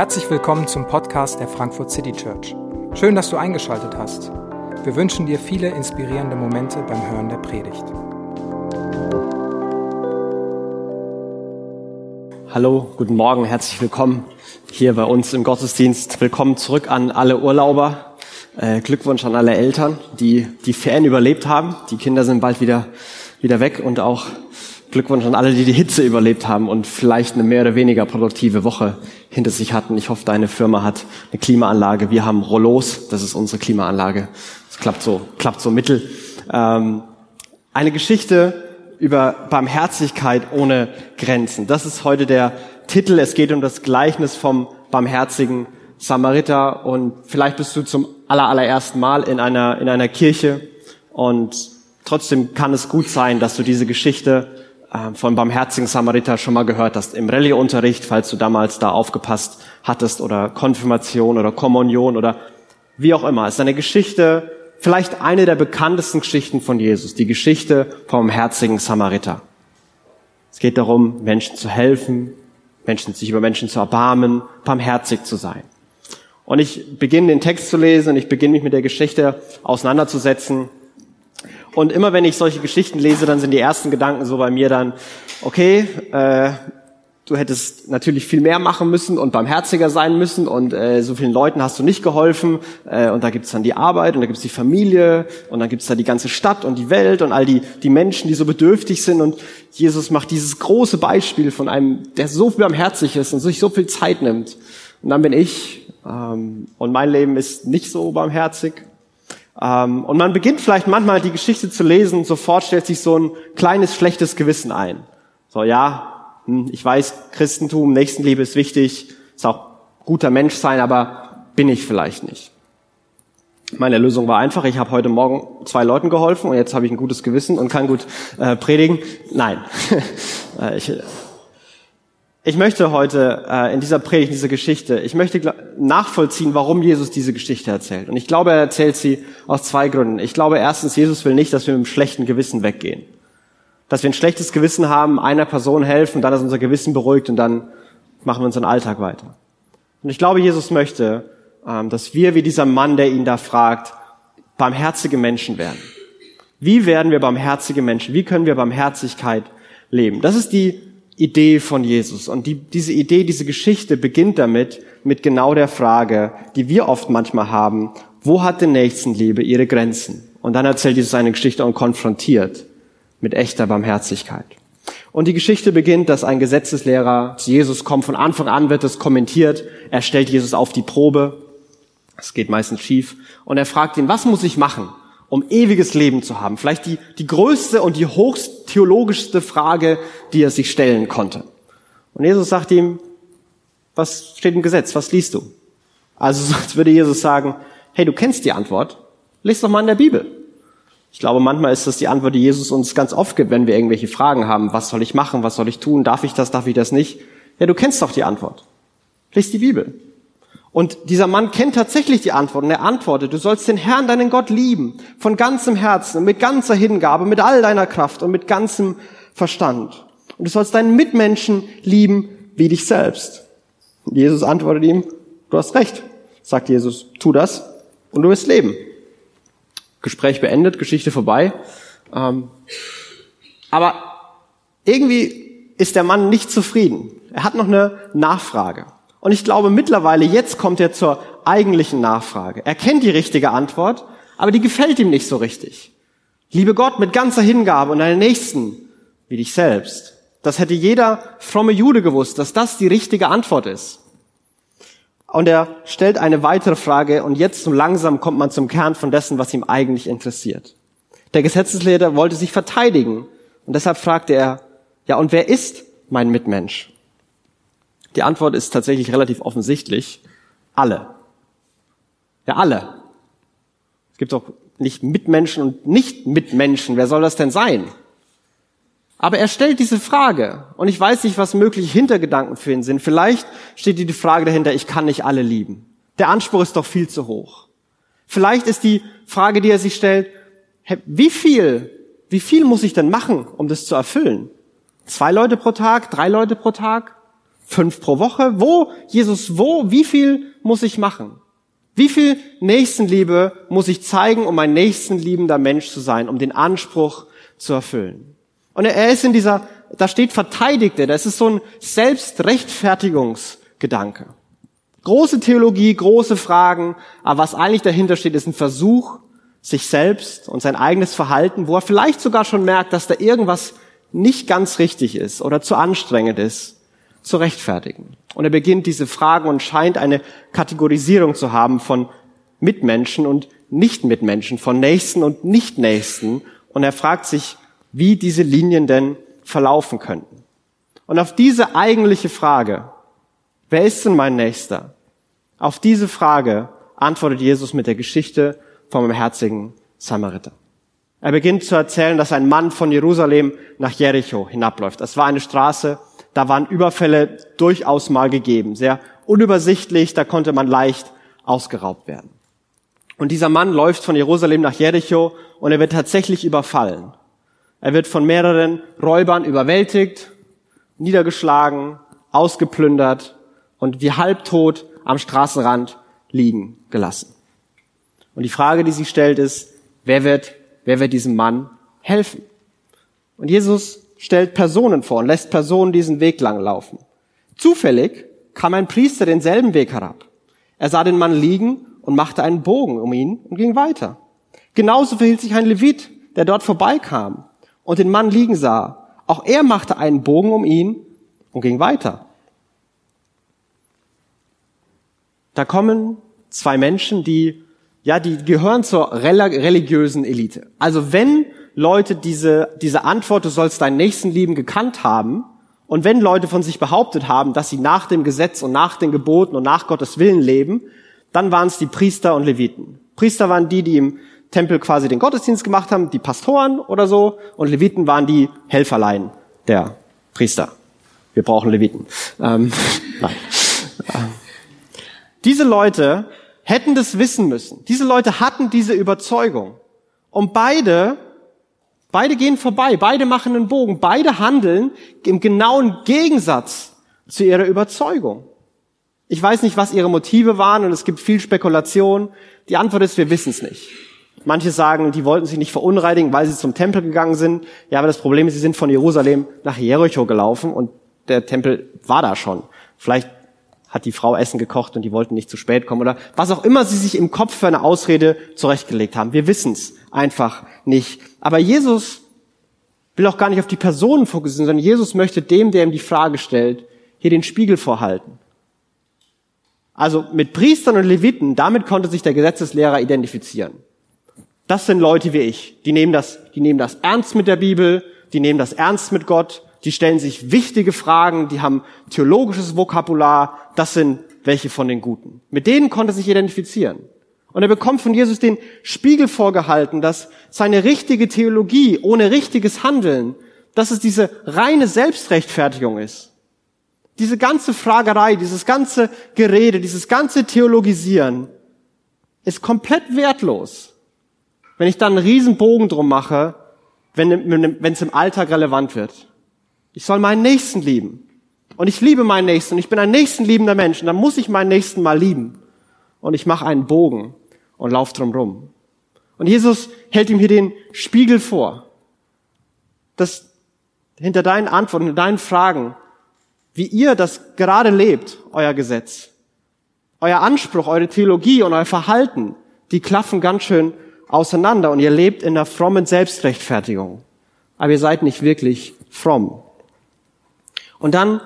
Herzlich willkommen zum Podcast der Frankfurt City Church. Schön, dass du eingeschaltet hast. Wir wünschen dir viele inspirierende Momente beim Hören der Predigt. Hallo, guten Morgen, herzlich willkommen hier bei uns im Gottesdienst. Willkommen zurück an alle Urlauber. Äh, Glückwunsch an alle Eltern, die die Ferien überlebt haben. Die Kinder sind bald wieder, wieder weg und auch Glückwunsch an alle, die die Hitze überlebt haben und vielleicht eine mehr oder weniger produktive Woche hinter sich hatten. Ich hoffe, deine Firma hat eine Klimaanlage. Wir haben Rollos, das ist unsere Klimaanlage. Das klappt so, klappt so mittel. Ähm, eine Geschichte über Barmherzigkeit ohne Grenzen. Das ist heute der Titel. Es geht um das Gleichnis vom barmherzigen Samariter und vielleicht bist du zum allerersten Mal in einer, in einer Kirche und trotzdem kann es gut sein, dass du diese Geschichte äh, von barmherzigen Samariter schon mal gehört hast im Rallye-Unterricht, falls du damals da aufgepasst hattest oder Konfirmation oder Kommunion oder wie auch immer. Es ist eine Geschichte, vielleicht eine der bekanntesten Geschichten von Jesus, die Geschichte vom barmherzigen Samariter. Es geht darum, Menschen zu helfen, Menschen, sich über Menschen zu erbarmen, barmherzig zu sein. Und ich beginne den Text zu lesen und ich beginne mich mit der Geschichte auseinanderzusetzen und immer wenn ich solche Geschichten lese, dann sind die ersten Gedanken so bei mir dann, okay, äh, du hättest natürlich viel mehr machen müssen und barmherziger sein müssen und äh, so vielen Leuten hast du nicht geholfen. Äh, und da gibt's dann die Arbeit und da gibt's die Familie und dann gibt's da die ganze Stadt und die Welt und all die, die Menschen, die so bedürftig sind. Und Jesus macht dieses große Beispiel von einem, der so barmherzig ist und sich so viel Zeit nimmt. Und dann bin ich ähm, und mein Leben ist nicht so barmherzig. Ähm, und man beginnt vielleicht manchmal die Geschichte zu lesen, sofort stellt sich so ein kleines schlechtes Gewissen ein. So, ja, hm, ich weiß, Christentum, Nächstenliebe ist wichtig, ist auch guter Mensch sein, aber bin ich vielleicht nicht. Meine Lösung war einfach, ich habe heute Morgen zwei Leuten geholfen und jetzt habe ich ein gutes Gewissen und kann gut äh, predigen. Nein, äh, ich, ich möchte heute äh, in dieser Predigt, in dieser Geschichte, ich möchte nachvollziehen, warum Jesus diese Geschichte erzählt. Und ich glaube, er erzählt sie aus zwei Gründen. Ich glaube erstens, Jesus will nicht, dass wir mit einem schlechten Gewissen weggehen. Dass wir ein schlechtes Gewissen haben, einer Person helfen, dann ist unser Gewissen beruhigt und dann machen wir unseren Alltag weiter. Und ich glaube, Jesus möchte, ähm, dass wir wie dieser Mann, der ihn da fragt, barmherzige Menschen werden. Wie werden wir barmherzige Menschen? Wie können wir Barmherzigkeit leben? Das ist die Idee von Jesus. Und die, diese Idee, diese Geschichte beginnt damit, mit genau der Frage, die wir oft manchmal haben, wo hat denn Nächstenliebe ihre Grenzen? Und dann erzählt Jesus eine Geschichte und konfrontiert mit echter Barmherzigkeit. Und die Geschichte beginnt, dass ein Gesetzeslehrer zu Jesus kommt. Von Anfang an wird es kommentiert. Er stellt Jesus auf die Probe. Es geht meistens schief. Und er fragt ihn, was muss ich machen, um ewiges Leben zu haben. Vielleicht die, die größte und die hochst theologischste Frage, die er sich stellen konnte. Und Jesus sagt ihm, was steht im Gesetz? Was liest du? Also sonst würde Jesus sagen, hey, du kennst die Antwort. Lies doch mal in der Bibel. Ich glaube, manchmal ist das die Antwort, die Jesus uns ganz oft gibt, wenn wir irgendwelche Fragen haben. Was soll ich machen? Was soll ich tun? Darf ich das? Darf ich das nicht? Ja, du kennst doch die Antwort. Lies die Bibel. Und dieser Mann kennt tatsächlich die Antwort und er antwortet, du sollst den Herrn, deinen Gott lieben, von ganzem Herzen mit ganzer Hingabe, mit all deiner Kraft und mit ganzem Verstand. Und du sollst deinen Mitmenschen lieben wie dich selbst. Und Jesus antwortet ihm, du hast recht, sagt Jesus, tu das und du wirst leben. Gespräch beendet, Geschichte vorbei. Ähm, aber irgendwie ist der Mann nicht zufrieden. Er hat noch eine Nachfrage. Und ich glaube mittlerweile, jetzt kommt er zur eigentlichen Nachfrage. Er kennt die richtige Antwort, aber die gefällt ihm nicht so richtig. Liebe Gott mit ganzer Hingabe und deinen Nächsten wie dich selbst. Das hätte jeder fromme Jude gewusst, dass das die richtige Antwort ist. Und er stellt eine weitere Frage und jetzt so langsam kommt man zum Kern von dessen, was ihm eigentlich interessiert. Der Gesetzeslehrer wollte sich verteidigen und deshalb fragte er, ja und wer ist mein Mitmensch? Die Antwort ist tatsächlich relativ offensichtlich. Alle. Ja, alle. Es gibt doch nicht Mitmenschen und nicht Mitmenschen. Wer soll das denn sein? Aber er stellt diese Frage und ich weiß nicht, was mögliche Hintergedanken für ihn sind. Vielleicht steht die Frage dahinter, ich kann nicht alle lieben. Der Anspruch ist doch viel zu hoch. Vielleicht ist die Frage, die er sich stellt, wie viel, wie viel muss ich denn machen, um das zu erfüllen? Zwei Leute pro Tag, drei Leute pro Tag? Fünf pro Woche? Wo, Jesus, wo, wie viel muss ich machen? Wie viel Nächstenliebe muss ich zeigen, um ein nächstenliebender Mensch zu sein, um den Anspruch zu erfüllen? Und er ist in dieser, da steht Verteidigte, das ist so ein Selbstrechtfertigungsgedanke. Große Theologie, große Fragen, aber was eigentlich dahinter steht, ist ein Versuch, sich selbst und sein eigenes Verhalten, wo er vielleicht sogar schon merkt, dass da irgendwas nicht ganz richtig ist oder zu anstrengend ist, zu rechtfertigen. Und er beginnt diese Fragen und scheint eine Kategorisierung zu haben von Mitmenschen und Nicht-Mitmenschen, von Nächsten und Nicht-Nächsten. Und er fragt sich, wie diese Linien denn verlaufen könnten. Und auf diese eigentliche Frage, wer ist denn mein Nächster? Auf diese Frage antwortet Jesus mit der Geschichte vom barmherzigen Samariter. Er beginnt zu erzählen, dass ein Mann von Jerusalem nach Jericho hinabläuft. Das war eine Straße, da waren Überfälle durchaus mal gegeben, sehr unübersichtlich, da konnte man leicht ausgeraubt werden. Und dieser Mann läuft von Jerusalem nach Jericho und er wird tatsächlich überfallen. Er wird von mehreren Räubern überwältigt, niedergeschlagen, ausgeplündert und wie halbtot am Straßenrand liegen gelassen. Und die Frage, die sich stellt, ist, wer wird, wer wird diesem Mann helfen? Und Jesus stellt Personen vor und lässt Personen diesen Weg lang laufen. Zufällig kam ein Priester denselben Weg herab. Er sah den Mann liegen und machte einen Bogen um ihn und ging weiter. Genauso verhielt sich ein Levit, der dort vorbeikam und den Mann liegen sah. Auch er machte einen Bogen um ihn und ging weiter. Da kommen zwei Menschen, die, ja, die gehören zur religiösen Elite. Also wenn Leute diese, diese Antwort, du sollst deinen Nächsten lieben, gekannt haben, und wenn Leute von sich behauptet haben, dass sie nach dem Gesetz und nach den Geboten und nach Gottes Willen leben, dann waren es die Priester und Leviten. Priester waren die, die im Tempel quasi den Gottesdienst gemacht haben, die Pastoren oder so, und Leviten waren die Helferlein der Priester. Wir brauchen Leviten. Ähm, nein. Diese Leute hätten das wissen müssen. Diese Leute hatten diese Überzeugung. Und beide, beide gehen vorbei, beide machen einen Bogen, beide handeln im genauen Gegensatz zu ihrer Überzeugung. Ich weiß nicht, was ihre Motive waren und es gibt viel Spekulation. Die Antwort ist, wir wissen es nicht. Manche sagen, die wollten sich nicht verunreinigen, weil sie zum Tempel gegangen sind. Ja, aber das Problem ist, sie sind von Jerusalem nach Jericho gelaufen und der Tempel war da schon. Vielleicht hat die Frau Essen gekocht und die wollten nicht zu spät kommen oder was auch immer sie sich im Kopf für eine Ausrede zurechtgelegt haben. Wir wissen es einfach nicht. Aber Jesus will auch gar nicht auf die Personen fokussieren, sondern Jesus möchte dem, der ihm die Frage stellt, hier den Spiegel vorhalten. Also mit Priestern und Leviten, damit konnte sich der Gesetzeslehrer identifizieren. Das sind Leute wie ich. Die nehmen das, die nehmen das ernst mit der Bibel, die nehmen das ernst mit Gott, die stellen sich wichtige Fragen, die haben theologisches Vokabular. Das sind welche von den Guten. Mit denen konnte er sich identifizieren. Und er bekommt von Jesus den Spiegel vorgehalten, dass seine richtige Theologie ohne richtiges Handeln, dass es diese reine Selbstrechtfertigung ist. Diese ganze Fragerei, dieses ganze Gerede, dieses ganze Theologisieren ist komplett wertlos wenn ich dann einen riesen Bogen drum mache, wenn es im Alltag relevant wird. Ich soll meinen Nächsten lieben. Und ich liebe meinen Nächsten. Und ich bin ein nächstenliebender Mensch. Und dann muss ich meinen Nächsten mal lieben. Und ich mache einen Bogen und lauf drum rum. Und Jesus hält ihm hier den Spiegel vor. Dass hinter deinen Antworten, hinter deinen Fragen, wie ihr das gerade lebt, euer Gesetz, euer Anspruch, eure Theologie und euer Verhalten, die klaffen ganz schön auseinander und ihr lebt in einer frommen Selbstrechtfertigung. Aber ihr seid nicht wirklich fromm. Und dann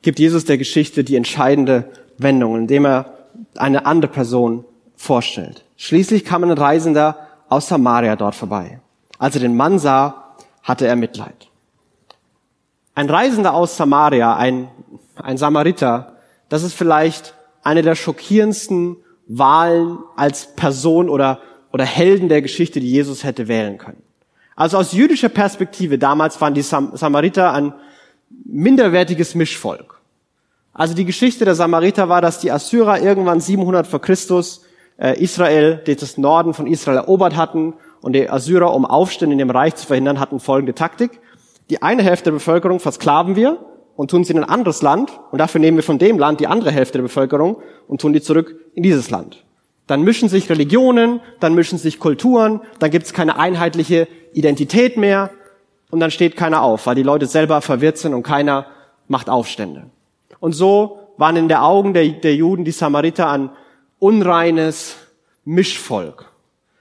gibt Jesus der Geschichte die entscheidende Wendung, indem er eine andere Person vorstellt. Schließlich kam ein Reisender aus Samaria dort vorbei. Als er den Mann sah, hatte er Mitleid. Ein Reisender aus Samaria, ein, ein Samariter, das ist vielleicht eine der schockierendsten Wahlen als Person oder oder Helden der Geschichte, die Jesus hätte wählen können. Also aus jüdischer Perspektive damals waren die Sam Samariter ein minderwertiges Mischvolk. Also die Geschichte der Samariter war, dass die Assyrer irgendwann 700 vor Christus äh, Israel, das Norden von Israel erobert hatten und die Assyrer, um Aufstände in dem Reich zu verhindern, hatten folgende Taktik. Die eine Hälfte der Bevölkerung versklaven wir und tun sie in ein anderes Land und dafür nehmen wir von dem Land die andere Hälfte der Bevölkerung und tun die zurück in dieses Land. Dann mischen sich Religionen, dann mischen sich Kulturen, dann gibt es keine einheitliche Identität mehr und dann steht keiner auf, weil die Leute selber verwirrt sind und keiner macht Aufstände. Und so waren in der Augen der, der Juden die Samariter ein unreines Mischvolk.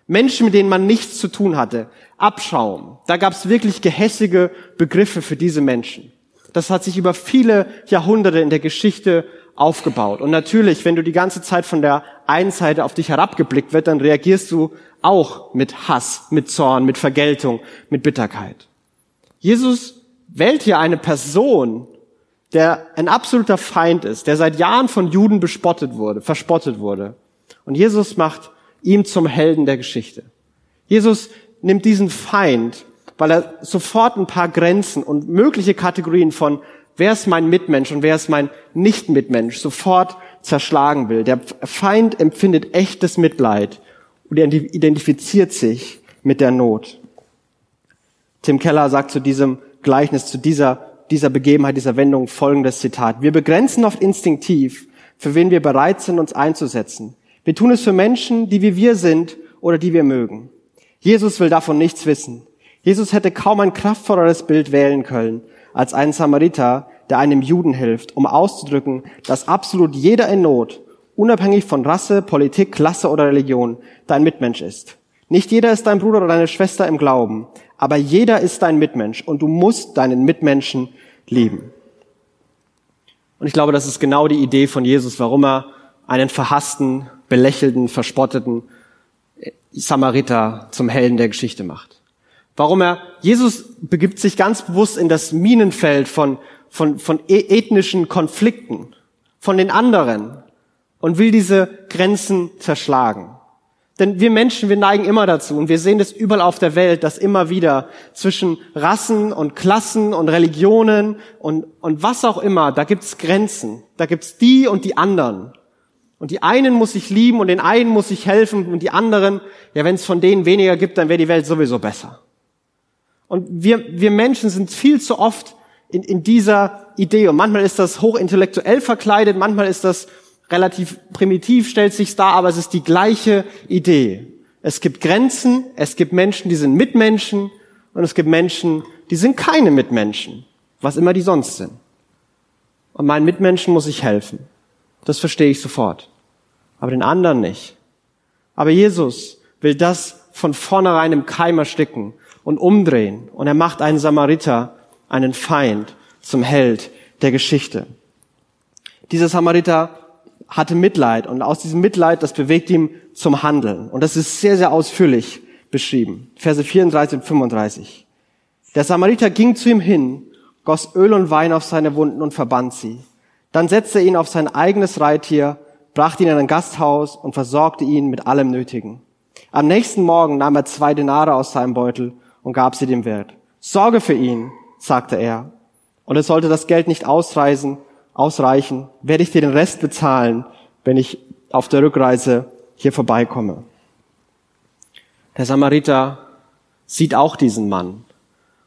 Menschen, mit denen man nichts zu tun hatte. Abschaum. Da gab es wirklich gehässige Begriffe für diese Menschen. Das hat sich über viele Jahrhunderte in der Geschichte aufgebaut. Und natürlich, wenn du die ganze Zeit von der einen Seite auf dich herabgeblickt wird, dann reagierst du auch mit Hass, mit Zorn, mit Vergeltung, mit Bitterkeit. Jesus wählt hier eine Person, der ein absoluter Feind ist, der seit Jahren von Juden bespottet wurde, verspottet wurde. Und Jesus macht ihm zum Helden der Geschichte. Jesus nimmt diesen Feind, weil er sofort ein paar Grenzen und mögliche Kategorien von wer ist mein Mitmensch und wer ist mein Nicht-Mitmensch sofort zerschlagen will. Der Feind empfindet echtes Mitleid und er identifiziert sich mit der Not. Tim Keller sagt zu diesem Gleichnis, zu dieser, dieser Begebenheit, dieser Wendung folgendes Zitat. Wir begrenzen oft instinktiv, für wen wir bereit sind, uns einzusetzen. Wir tun es für Menschen, die wie wir sind oder die wir mögen. Jesus will davon nichts wissen. Jesus hätte kaum ein kraftvolleres Bild wählen können als einen Samariter, der einem Juden hilft, um auszudrücken, dass absolut jeder in Not, unabhängig von Rasse, Politik, Klasse oder Religion, dein Mitmensch ist. Nicht jeder ist dein Bruder oder deine Schwester im Glauben, aber jeder ist dein Mitmensch und du musst deinen Mitmenschen lieben. Und ich glaube, das ist genau die Idee von Jesus, warum er einen verhassten, belächelten, verspotteten Samariter zum Helden der Geschichte macht. Warum er, Jesus begibt sich ganz bewusst in das Minenfeld von, von, von e-, ethnischen Konflikten, von den anderen und will diese Grenzen zerschlagen. Denn wir Menschen, wir neigen immer dazu und wir sehen das überall auf der Welt, dass immer wieder zwischen Rassen und Klassen und Religionen und, und was auch immer, da gibt's Grenzen. Da gibt's die und die anderen. Und die einen muss ich lieben und den einen muss ich helfen und die anderen, ja, wenn es von denen weniger gibt, dann wäre die Welt sowieso besser. Und wir, wir Menschen sind viel zu oft in, in dieser Idee. Und manchmal ist das hochintellektuell verkleidet, manchmal ist das relativ primitiv, stellt sich dar, aber es ist die gleiche Idee. Es gibt Grenzen, es gibt Menschen, die sind Mitmenschen und es gibt Menschen, die sind keine Mitmenschen, was immer die sonst sind. Und meinen Mitmenschen muss ich helfen. Das verstehe ich sofort. Aber den anderen nicht. Aber Jesus will das von vornherein im Keim ersticken und umdrehen. Und er macht einen Samariter, einen Feind, zum Held der Geschichte. Dieser Samariter hatte Mitleid und aus diesem Mitleid, das bewegt ihm zum Handeln. Und das ist sehr, sehr ausführlich beschrieben. Verse 34 und 35. Der Samariter ging zu ihm hin, goss Öl und Wein auf seine Wunden und verband sie. Dann setzte er ihn auf sein eigenes Reittier, brachte ihn in ein Gasthaus und versorgte ihn mit allem Nötigen. Am nächsten Morgen nahm er zwei Denare aus seinem Beutel und gab sie dem Wirt. Sorge für ihn, sagte er. Und es sollte das Geld nicht ausreisen, ausreichen, werde ich dir den Rest bezahlen, wenn ich auf der Rückreise hier vorbeikomme. Der Samariter sieht auch diesen Mann.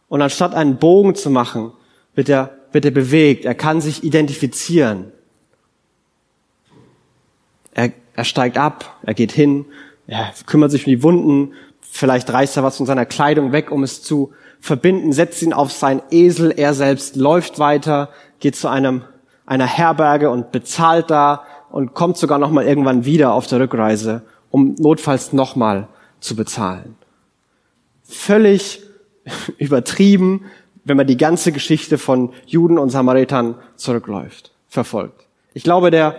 Und anstatt einen Bogen zu machen, wird er, wird er bewegt. Er kann sich identifizieren. Er, er steigt ab, er geht hin, er kümmert sich um die Wunden, vielleicht reißt er was von seiner Kleidung weg, um es zu verbinden, setzt ihn auf sein Esel, er selbst läuft weiter, geht zu einem einer Herberge und bezahlt da und kommt sogar noch mal irgendwann wieder auf der Rückreise, um notfalls noch mal zu bezahlen. Völlig übertrieben, wenn man die ganze Geschichte von Juden und Samaritern zurückläuft, verfolgt. Ich glaube, der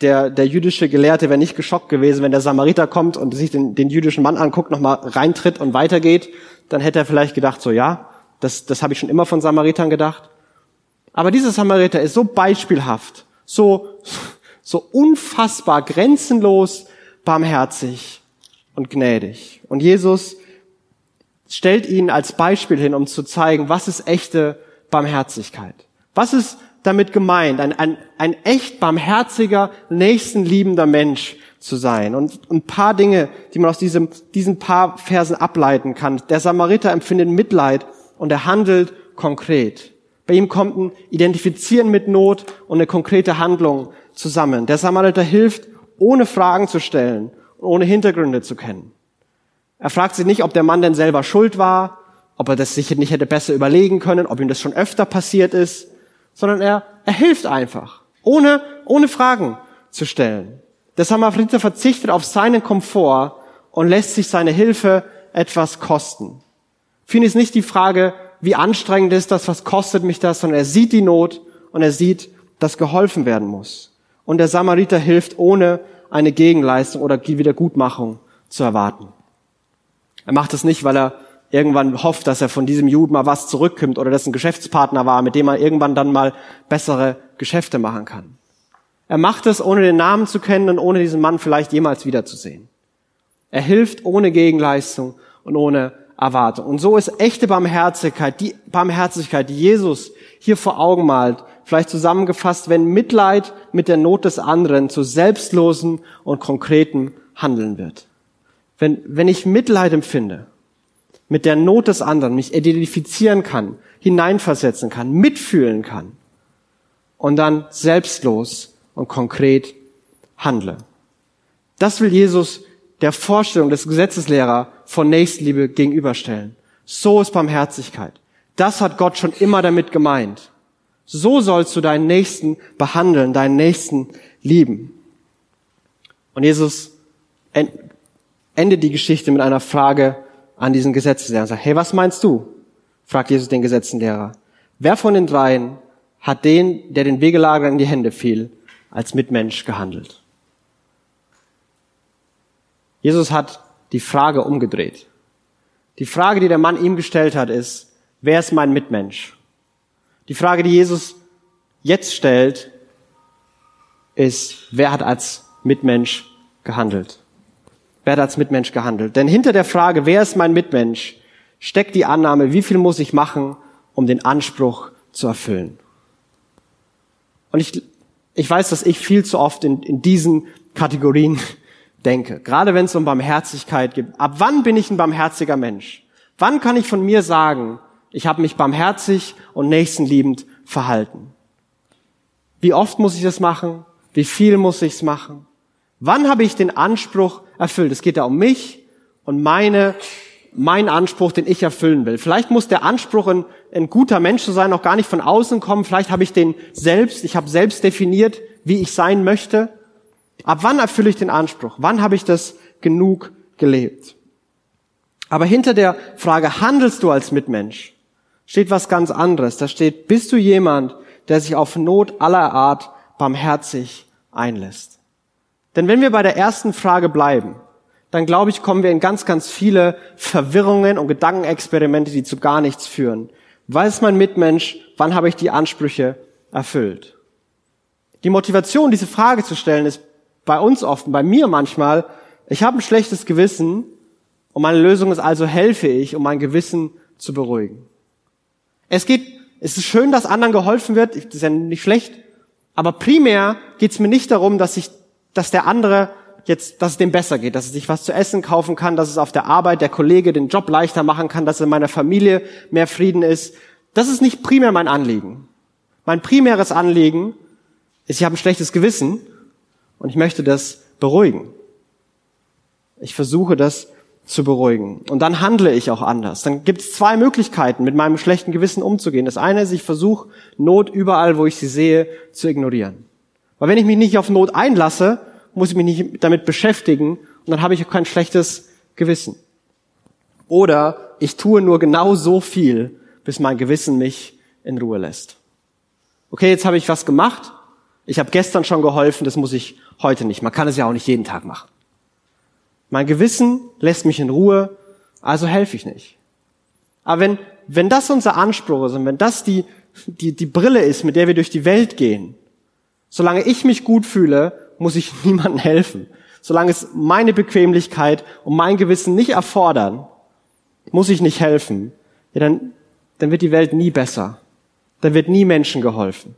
der, der jüdische Gelehrte wäre nicht geschockt gewesen, wenn der Samariter kommt und sich den, den jüdischen Mann anguckt, nochmal reintritt und weitergeht, dann hätte er vielleicht gedacht, so ja, das, das habe ich schon immer von Samaritern gedacht. Aber dieser Samariter ist so beispielhaft, so, so unfassbar grenzenlos barmherzig und gnädig. Und Jesus stellt ihn als Beispiel hin, um zu zeigen, was ist echte Barmherzigkeit? Was ist damit gemeint, ein, ein, ein echt barmherziger, nächstenliebender Mensch zu sein? Und ein paar Dinge, die man aus diesem, diesen paar Versen ableiten kann. Der Samariter empfindet Mitleid und er handelt konkret. Bei ihm kommt ein Identifizieren mit Not und eine konkrete Handlung zusammen. Der Samariter hilft, ohne Fragen zu stellen und ohne Hintergründe zu kennen. Er fragt sich nicht, ob der Mann denn selber schuld war, ob er das sich nicht hätte besser überlegen können, ob ihm das schon öfter passiert ist, sondern er, er hilft einfach, ohne, ohne Fragen zu stellen. Der Samariter verzichtet auf seinen Komfort und lässt sich seine Hilfe etwas kosten. Für ihn ist nicht die Frage, wie anstrengend ist das, was kostet mich das, sondern er sieht die Not und er sieht, dass geholfen werden muss. Und der Samariter hilft, ohne eine Gegenleistung oder Wiedergutmachung zu erwarten. Er macht es nicht, weil er irgendwann hofft, dass er von diesem Juden mal was zurückkommt oder dessen Geschäftspartner war, mit dem er irgendwann dann mal bessere Geschäfte machen kann. Er macht es, ohne den Namen zu kennen und ohne diesen Mann vielleicht jemals wiederzusehen. Er hilft ohne Gegenleistung und ohne Erwartung. Und so ist echte Barmherzigkeit, die Barmherzigkeit, die Jesus hier vor Augen malt, vielleicht zusammengefasst, wenn Mitleid mit der Not des anderen zu selbstlosen und konkreten Handeln wird. Wenn, wenn ich Mitleid empfinde, mit der Not des anderen mich identifizieren kann, hineinversetzen kann, mitfühlen kann und dann selbstlos und konkret handle. Das will Jesus der Vorstellung des Gesetzeslehrer von Nächstenliebe gegenüberstellen. So ist Barmherzigkeit. Das hat Gott schon immer damit gemeint. So sollst du deinen Nächsten behandeln, deinen Nächsten lieben. Und Jesus endet die Geschichte mit einer Frage an diesen Gesetzeslehrer und sagt, hey, was meinst du? fragt Jesus den Gesetzeslehrer. Wer von den dreien hat den, der den Wegelager in die Hände fiel, als Mitmensch gehandelt? Jesus hat die Frage umgedreht. Die Frage, die der Mann ihm gestellt hat, ist, wer ist mein Mitmensch? Die Frage, die Jesus jetzt stellt, ist, wer hat als Mitmensch gehandelt? Wer hat als Mitmensch gehandelt? Denn hinter der Frage, wer ist mein Mitmensch, steckt die Annahme, wie viel muss ich machen, um den Anspruch zu erfüllen? Und ich, ich weiß, dass ich viel zu oft in, in diesen Kategorien denke. Gerade wenn es um Barmherzigkeit geht. Ab wann bin ich ein barmherziger Mensch? Wann kann ich von mir sagen, ich habe mich barmherzig und nächstenliebend verhalten? Wie oft muss ich das machen? Wie viel muss ich es machen? Wann habe ich den Anspruch erfüllt? Es geht ja um mich und meine, mein Anspruch, den ich erfüllen will. Vielleicht muss der Anspruch, ein, ein guter Mensch zu sein, noch gar nicht von außen kommen. Vielleicht habe ich den selbst, ich habe selbst definiert, wie ich sein möchte. Ab wann erfülle ich den Anspruch? Wann habe ich das genug gelebt? Aber hinter der Frage, handelst du als Mitmensch, steht was ganz anderes. Da steht, bist du jemand, der sich auf Not aller Art barmherzig einlässt? Denn wenn wir bei der ersten Frage bleiben, dann glaube ich, kommen wir in ganz, ganz viele Verwirrungen und Gedankenexperimente, die zu gar nichts führen. Weiß mein Mitmensch, wann habe ich die Ansprüche erfüllt? Die Motivation, diese Frage zu stellen, ist bei uns oft, bei mir manchmal, ich habe ein schlechtes Gewissen und meine Lösung ist also, helfe ich, um mein Gewissen zu beruhigen. Es geht, es ist schön, dass anderen geholfen wird, das ist ja nicht schlecht, aber primär geht es mir nicht darum, dass ich, dass der andere jetzt, dass es dem besser geht, dass er sich was zu essen kaufen kann, dass es auf der Arbeit der Kollege den Job leichter machen kann, dass in meiner Familie mehr Frieden ist. Das ist nicht primär mein Anliegen. Mein primäres Anliegen ist, ich habe ein schlechtes Gewissen und ich möchte das beruhigen. Ich versuche das zu beruhigen. Und dann handle ich auch anders. Dann gibt es zwei Möglichkeiten, mit meinem schlechten Gewissen umzugehen. Das eine ist, ich versuche Not überall, wo ich sie sehe, zu ignorieren. Weil wenn ich mich nicht auf Not einlasse, muss ich mich nicht damit beschäftigen und dann habe ich auch kein schlechtes Gewissen. Oder ich tue nur genau so viel, bis mein Gewissen mich in Ruhe lässt. Okay, jetzt habe ich was gemacht. Ich habe gestern schon geholfen, das muss ich heute nicht. Man kann es ja auch nicht jeden Tag machen. Mein Gewissen lässt mich in Ruhe, also helfe ich nicht. Aber wenn, wenn das unser Anspruch ist und wenn das die, die, die Brille ist, mit der wir durch die Welt gehen, solange ich mich gut fühle, muss ich niemandem helfen. Solange es meine Bequemlichkeit und mein Gewissen nicht erfordern, muss ich nicht helfen. Ja, dann, dann wird die Welt nie besser. Dann wird nie Menschen geholfen.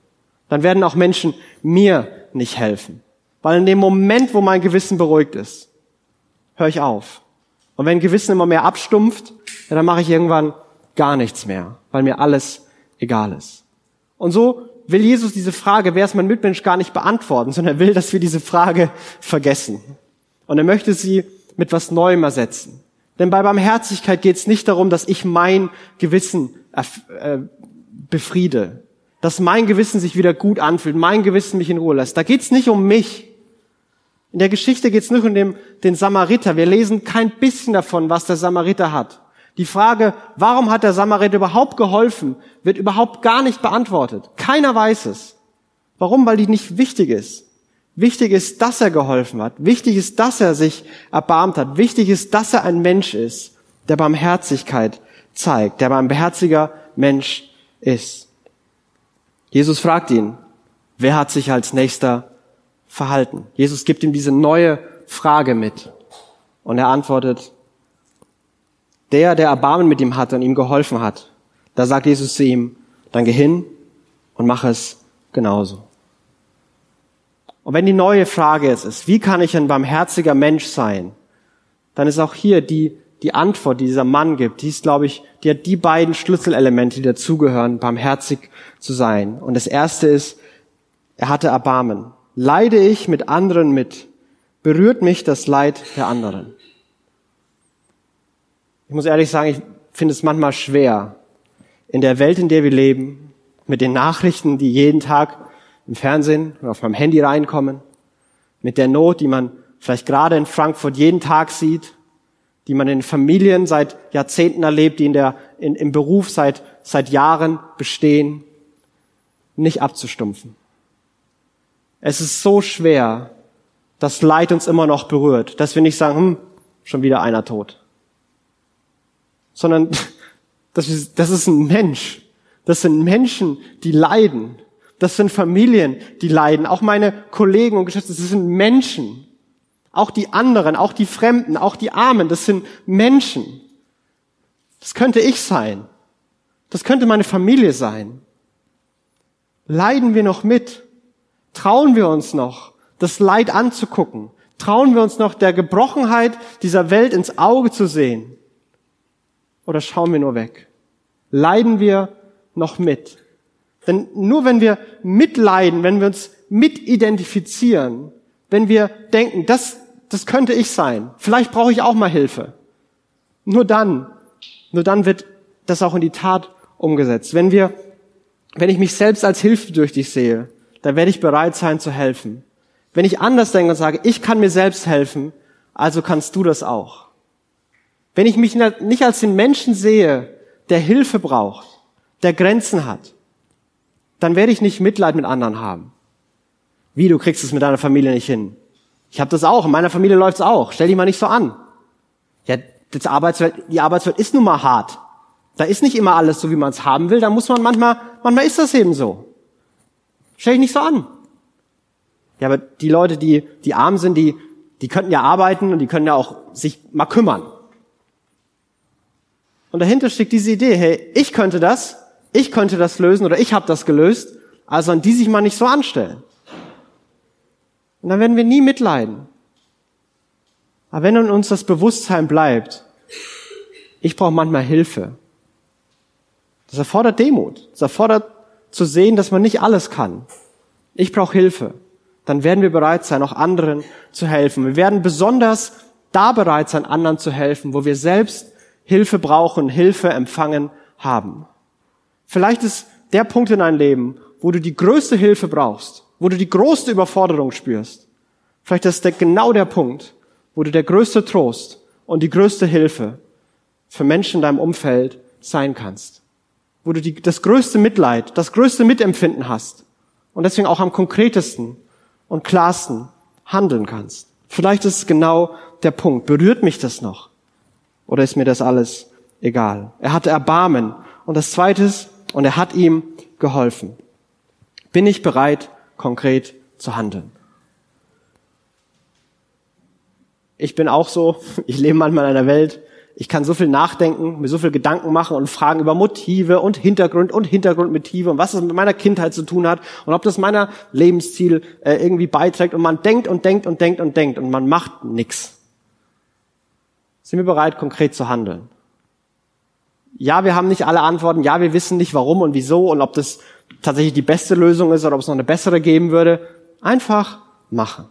Dann werden auch Menschen mir nicht helfen. Weil in dem Moment, wo mein Gewissen beruhigt ist, höre ich auf. Und wenn Gewissen immer mehr abstumpft, ja, dann mache ich irgendwann gar nichts mehr, weil mir alles egal ist. Und so will Jesus diese Frage, wer ist mein Mitmensch, gar nicht beantworten, sondern er will, dass wir diese Frage vergessen. Und er möchte sie mit was Neuem ersetzen. Denn bei Barmherzigkeit geht es nicht darum, dass ich mein Gewissen äh, befriede, dass mein Gewissen sich wieder gut anfühlt, mein Gewissen mich in Ruhe lässt. Da geht es nicht um mich. In der Geschichte geht es nicht um den, den Samariter. Wir lesen kein bisschen davon, was der Samariter hat. Die Frage, warum hat der Samariter überhaupt geholfen, wird überhaupt gar nicht beantwortet. Keiner weiß es. Warum? Weil die nicht wichtig ist. Wichtig ist, dass er geholfen hat. Wichtig ist, dass er sich erbarmt hat. Wichtig ist, dass er ein Mensch ist, der Barmherzigkeit zeigt, der barmherziger Mensch ist. Jesus fragt ihn, wer hat sich als nächster verhalten? Jesus gibt ihm diese neue Frage mit. Und er antwortet, der, der Erbarmen mit ihm hatte und ihm geholfen hat. Da sagt Jesus zu ihm, dann geh hin und mach es genauso. Und wenn die neue Frage jetzt ist, wie kann ich ein barmherziger Mensch sein, dann ist auch hier die, die Antwort, die dieser Mann gibt, die ist, glaube ich, die hat die beiden Schlüsselelemente, die dazugehören, barmherzig zu sein. Und das erste ist, er hatte Erbarmen. Leide ich mit anderen mit? Berührt mich das Leid der anderen? Ich muss ehrlich sagen, ich finde es manchmal schwer, in der Welt, in der wir leben, mit den Nachrichten, die jeden Tag im Fernsehen oder auf meinem Handy reinkommen, mit der Not, die man vielleicht gerade in Frankfurt jeden Tag sieht, die man in Familien seit Jahrzehnten erlebt, die in der, in, im Beruf seit, seit Jahren bestehen, nicht abzustumpfen. Es ist so schwer, dass Leid uns immer noch berührt, dass wir nicht sagen, hm, schon wieder einer tot. Sondern das ist, das ist ein Mensch. Das sind Menschen, die leiden. Das sind Familien, die leiden. Auch meine Kollegen und Geschwister, das sind Menschen. Auch die anderen, auch die Fremden, auch die Armen, das sind Menschen. Das könnte ich sein. Das könnte meine Familie sein. Leiden wir noch mit? Trauen wir uns noch, das Leid anzugucken? Trauen wir uns noch, der Gebrochenheit dieser Welt ins Auge zu sehen? Oder schauen wir nur weg? Leiden wir noch mit? Denn nur wenn wir mitleiden, wenn wir uns mitidentifizieren, wenn wir denken, das, das könnte ich sein, vielleicht brauche ich auch mal Hilfe, nur dann, nur dann wird das auch in die Tat umgesetzt. Wenn wir, wenn ich mich selbst als hilfebedürftig sehe, dann werde ich bereit sein zu helfen. Wenn ich anders denke und sage, ich kann mir selbst helfen, also kannst du das auch. Wenn ich mich nicht als den Menschen sehe, der Hilfe braucht, der Grenzen hat, dann werde ich nicht Mitleid mit anderen haben. Wie, du kriegst es mit deiner Familie nicht hin? Ich habe das auch, in meiner Familie läuft's auch. Stell dich mal nicht so an. Ja, das Arbeitswelt, die Arbeitswelt ist nun mal hart. Da ist nicht immer alles so, wie man es haben will. Da muss man manchmal, manchmal ist das eben so. Stell dich nicht so an. Ja, aber die Leute, die, die arm sind, die, die könnten ja arbeiten und die können ja auch sich mal kümmern. Und dahinter steckt diese Idee, hey, ich könnte das, ich könnte das lösen oder ich habe das gelöst, also an die sich mal nicht so anstellen. Und dann werden wir nie mitleiden. Aber wenn in uns das Bewusstsein bleibt, ich brauche manchmal Hilfe. Das erfordert Demut. Das erfordert zu sehen, dass man nicht alles kann. Ich brauche Hilfe. Dann werden wir bereit sein, auch anderen zu helfen. Wir werden besonders da bereit sein, anderen zu helfen, wo wir selbst Hilfe brauchen, Hilfe empfangen haben. Vielleicht ist der Punkt in deinem Leben, wo du die größte Hilfe brauchst, wo du die größte Überforderung spürst. Vielleicht ist das genau der Punkt, wo du der größte Trost und die größte Hilfe für Menschen in deinem Umfeld sein kannst. Wo du die, das größte Mitleid, das größte Mitempfinden hast und deswegen auch am konkretesten und klarsten handeln kannst. Vielleicht ist es genau der Punkt. Berührt mich das noch? Oder ist mir das alles egal? Er hatte Erbarmen. Und das Zweite ist, und er hat ihm geholfen. Bin ich bereit, konkret zu handeln? Ich bin auch so, ich lebe manchmal in einer Welt, ich kann so viel nachdenken, mir so viel Gedanken machen und fragen über Motive und Hintergrund und Hintergrundmotive und was das mit meiner Kindheit zu tun hat und ob das meiner Lebensziel äh, irgendwie beiträgt und man denkt und denkt und denkt und denkt und man macht nichts. Sind wir bereit, konkret zu handeln? Ja, wir haben nicht alle Antworten. Ja, wir wissen nicht warum und wieso und ob das tatsächlich die beste Lösung ist oder ob es noch eine bessere geben würde. Einfach machen.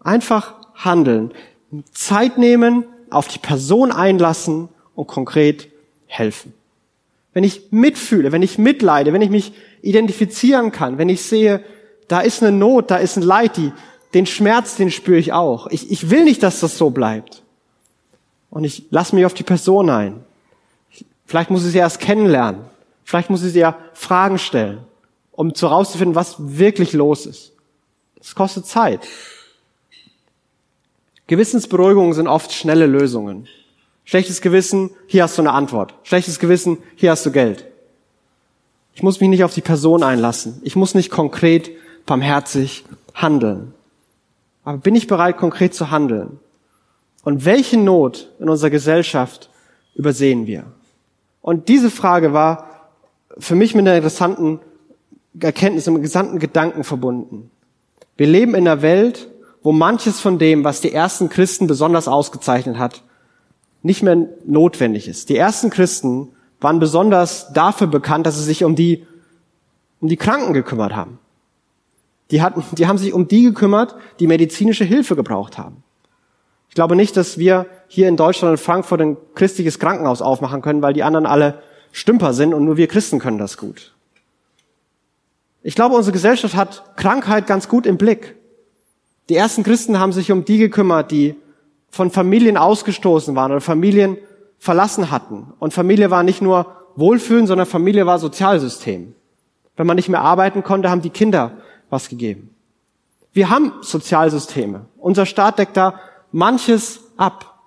Einfach handeln. Zeit nehmen, auf die Person einlassen und konkret helfen. Wenn ich mitfühle, wenn ich mitleide, wenn ich mich identifizieren kann, wenn ich sehe, da ist eine Not, da ist ein Leid, die, den Schmerz, den spüre ich auch. Ich, ich will nicht, dass das so bleibt. Und ich lasse mich auf die Person ein. Vielleicht muss ich sie erst kennenlernen. Vielleicht muss ich sie ja Fragen stellen, um zu herauszufinden, was wirklich los ist. Es kostet Zeit. Gewissensberuhigungen sind oft schnelle Lösungen. Schlechtes Gewissen, hier hast du eine Antwort. Schlechtes Gewissen, hier hast du Geld. Ich muss mich nicht auf die Person einlassen. Ich muss nicht konkret, barmherzig handeln. Aber bin ich bereit, konkret zu handeln? Und welche Not in unserer Gesellschaft übersehen wir? Und diese Frage war für mich mit einer interessanten Erkenntnis, einem gesamten Gedanken verbunden. Wir leben in einer Welt, wo manches von dem, was die ersten Christen besonders ausgezeichnet hat, nicht mehr notwendig ist. Die ersten Christen waren besonders dafür bekannt, dass sie sich um die, um die Kranken gekümmert haben. Die, hatten, die haben sich um die gekümmert, die medizinische Hilfe gebraucht haben. Ich glaube nicht, dass wir hier in Deutschland und Frankfurt ein christliches Krankenhaus aufmachen können, weil die anderen alle Stümper sind und nur wir Christen können das gut. Ich glaube, unsere Gesellschaft hat Krankheit ganz gut im Blick. Die ersten Christen haben sich um die gekümmert, die von Familien ausgestoßen waren oder Familien verlassen hatten. Und Familie war nicht nur Wohlfühlen, sondern Familie war Sozialsystem. Wenn man nicht mehr arbeiten konnte, haben die Kinder was gegeben. Wir haben Sozialsysteme. Unser Staat deckt da manches ab.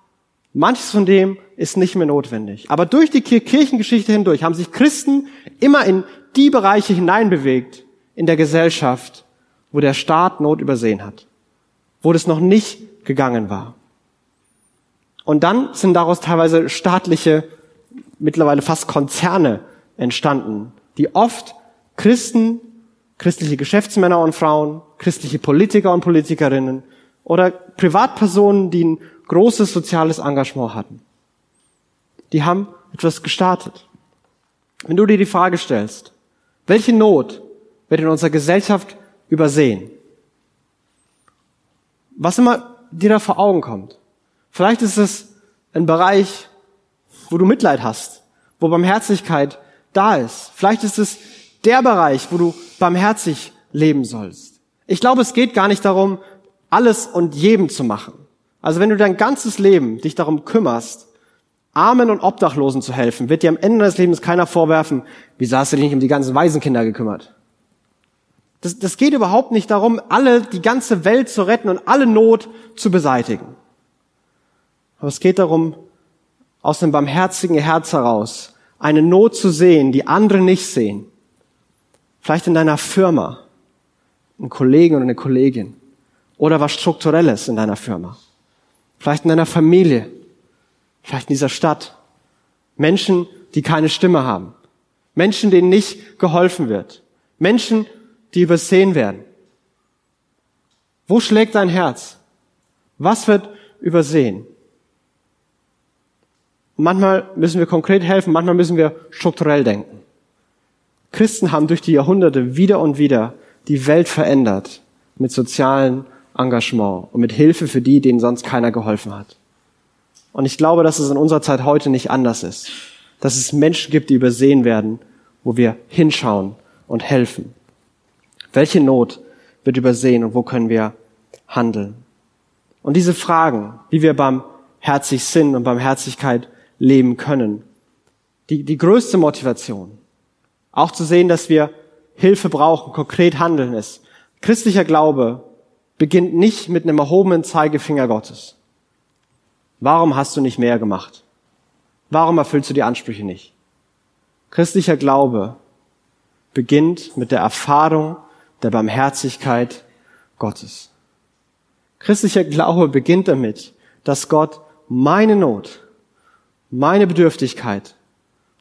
Manches von dem ist nicht mehr notwendig. Aber durch die Kirchengeschichte hindurch haben sich Christen immer in die Bereiche hineinbewegt in der Gesellschaft, wo der Staat Not übersehen hat wo das noch nicht gegangen war. Und dann sind daraus teilweise staatliche, mittlerweile fast Konzerne entstanden, die oft Christen, christliche Geschäftsmänner und Frauen, christliche Politiker und Politikerinnen oder Privatpersonen, die ein großes soziales Engagement hatten. Die haben etwas gestartet. Wenn du dir die Frage stellst, welche Not wird in unserer Gesellschaft übersehen? was immer dir da vor Augen kommt. Vielleicht ist es ein Bereich, wo du Mitleid hast, wo Barmherzigkeit da ist. Vielleicht ist es der Bereich, wo du barmherzig leben sollst. Ich glaube, es geht gar nicht darum, alles und jedem zu machen. Also wenn du dein ganzes Leben dich darum kümmerst, Armen und Obdachlosen zu helfen, wird dir am Ende des Lebens keiner vorwerfen, wie hast du dich nicht um die ganzen Waisenkinder gekümmert? Das, das geht überhaupt nicht darum, alle, die ganze Welt zu retten und alle Not zu beseitigen. Aber es geht darum, aus einem barmherzigen Herz heraus eine Not zu sehen, die andere nicht sehen. Vielleicht in deiner Firma, ein Kollegen oder eine Kollegin. Oder was Strukturelles in deiner Firma. Vielleicht in deiner Familie. Vielleicht in dieser Stadt. Menschen, die keine Stimme haben. Menschen, denen nicht geholfen wird. Menschen, die übersehen werden? Wo schlägt dein Herz? Was wird übersehen? Manchmal müssen wir konkret helfen, manchmal müssen wir strukturell denken. Christen haben durch die Jahrhunderte wieder und wieder die Welt verändert mit sozialem Engagement und mit Hilfe für die, denen sonst keiner geholfen hat. Und ich glaube, dass es in unserer Zeit heute nicht anders ist. Dass es Menschen gibt, die übersehen werden, wo wir hinschauen und helfen. Welche Not wird übersehen und wo können wir handeln? Und diese Fragen, wie wir beim Herzig sind und beim Herzlichkeit leben können, die, die größte Motivation, auch zu sehen, dass wir Hilfe brauchen, konkret handeln ist. Christlicher Glaube beginnt nicht mit einem erhobenen Zeigefinger Gottes. Warum hast du nicht mehr gemacht? Warum erfüllst du die Ansprüche nicht? Christlicher Glaube beginnt mit der Erfahrung der Barmherzigkeit Gottes. Christlicher Glaube beginnt damit, dass Gott meine Not, meine Bedürftigkeit,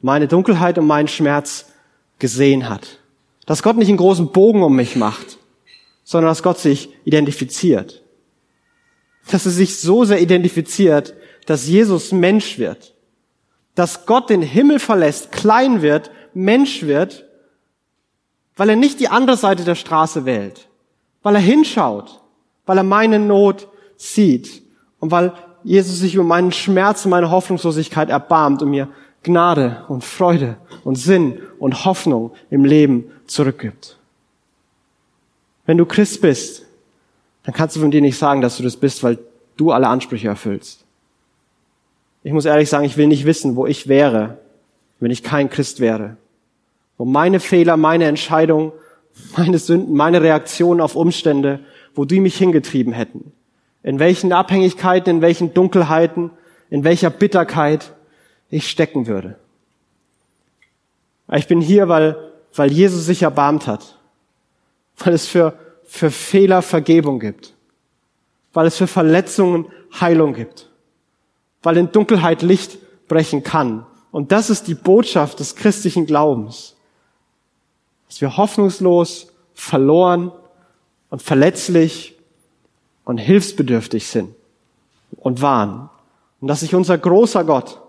meine Dunkelheit und meinen Schmerz gesehen hat. Dass Gott nicht einen großen Bogen um mich macht, sondern dass Gott sich identifiziert. Dass er sich so sehr identifiziert, dass Jesus Mensch wird. Dass Gott den Himmel verlässt, klein wird, Mensch wird weil er nicht die andere Seite der Straße wählt, weil er hinschaut, weil er meine Not sieht und weil Jesus sich über meinen Schmerz und meine Hoffnungslosigkeit erbarmt und mir Gnade und Freude und Sinn und Hoffnung im Leben zurückgibt. Wenn du Christ bist, dann kannst du von dir nicht sagen, dass du das bist, weil du alle Ansprüche erfüllst. Ich muss ehrlich sagen, ich will nicht wissen, wo ich wäre, wenn ich kein Christ wäre. Wo meine Fehler, meine Entscheidungen, meine Sünden, meine Reaktionen auf Umstände, wo die mich hingetrieben hätten. In welchen Abhängigkeiten, in welchen Dunkelheiten, in welcher Bitterkeit ich stecken würde. Ich bin hier, weil, weil Jesus sich erbarmt hat. Weil es für, für Fehler Vergebung gibt. Weil es für Verletzungen Heilung gibt. Weil in Dunkelheit Licht brechen kann. Und das ist die Botschaft des christlichen Glaubens. Dass wir hoffnungslos, verloren und verletzlich und hilfsbedürftig sind und waren. Und dass sich unser großer Gott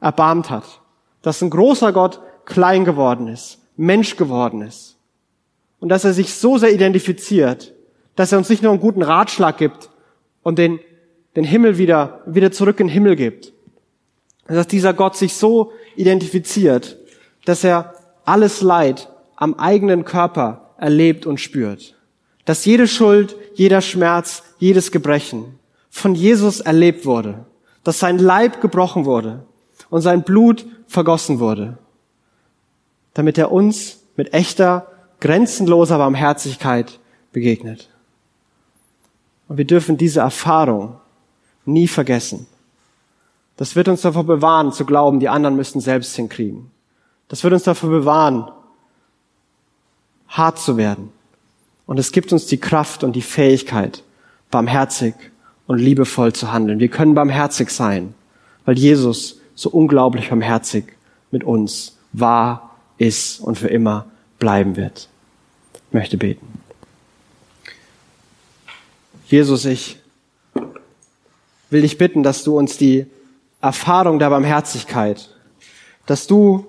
erbarmt hat. Dass ein großer Gott klein geworden ist, Mensch geworden ist. Und dass er sich so sehr identifiziert, dass er uns nicht nur einen guten Ratschlag gibt und den, den Himmel wieder, wieder zurück in den Himmel gibt. Dass dieser Gott sich so identifiziert, dass er alles Leid am eigenen Körper erlebt und spürt. Dass jede Schuld, jeder Schmerz, jedes Gebrechen von Jesus erlebt wurde. Dass sein Leib gebrochen wurde und sein Blut vergossen wurde, damit er uns mit echter, grenzenloser Barmherzigkeit begegnet. Und wir dürfen diese Erfahrung nie vergessen. Das wird uns davor bewahren, zu glauben, die anderen müssten selbst hinkriegen. Das wird uns davor bewahren, hart zu werden. Und es gibt uns die Kraft und die Fähigkeit, barmherzig und liebevoll zu handeln. Wir können barmherzig sein, weil Jesus so unglaublich barmherzig mit uns war, ist und für immer bleiben wird. Möchte beten. Jesus, ich will dich bitten, dass du uns die Erfahrung der Barmherzigkeit, dass du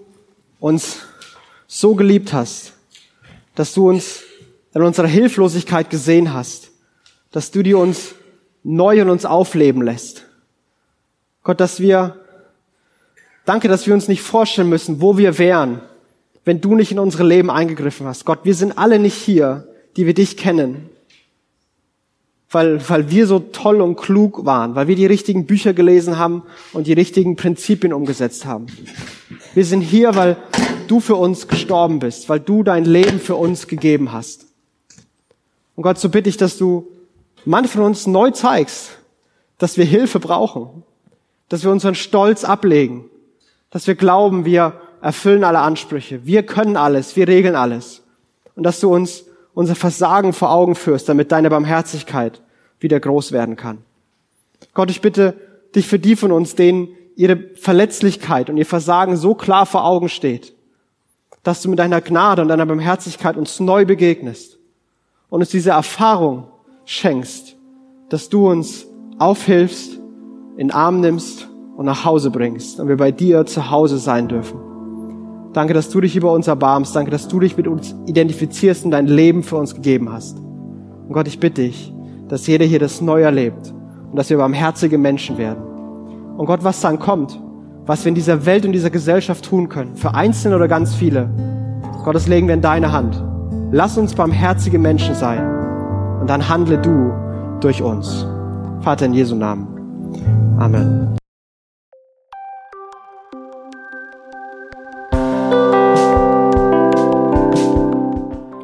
uns so geliebt hast, dass du uns in unserer Hilflosigkeit gesehen hast, dass du die uns neu in uns aufleben lässt. Gott, dass wir Danke, dass wir uns nicht vorstellen müssen, wo wir wären, wenn du nicht in unsere Leben eingegriffen hast. Gott, wir sind alle nicht hier, die wir dich kennen, weil, weil wir so toll und klug waren, weil wir die richtigen Bücher gelesen haben und die richtigen Prinzipien umgesetzt haben. Wir sind hier, weil du für uns gestorben bist, weil du dein Leben für uns gegeben hast. Und Gott, so bitte ich, dass du manchen von uns neu zeigst, dass wir Hilfe brauchen, dass wir unseren Stolz ablegen, dass wir glauben, wir erfüllen alle Ansprüche, wir können alles, wir regeln alles. Und dass du uns unser Versagen vor Augen führst, damit deine Barmherzigkeit wieder groß werden kann. Gott, ich bitte dich für die von uns, denen ihre Verletzlichkeit und ihr Versagen so klar vor Augen steht, dass du mit deiner Gnade und deiner Barmherzigkeit uns neu begegnest und uns diese Erfahrung schenkst, dass du uns aufhilfst, in Arm nimmst und nach Hause bringst und wir bei dir zu Hause sein dürfen. Danke, dass du dich über uns erbarmst. Danke, dass du dich mit uns identifizierst und dein Leben für uns gegeben hast. Und Gott, ich bitte dich, dass jeder hier das neu erlebt und dass wir barmherzige Menschen werden. Und Gott, was dann kommt, was wir in dieser Welt und dieser Gesellschaft tun können, für Einzelne oder ganz viele, Gott, das legen wir in deine Hand. Lass uns barmherzige Menschen sein und dann handle du durch uns. Vater in Jesu Namen. Amen.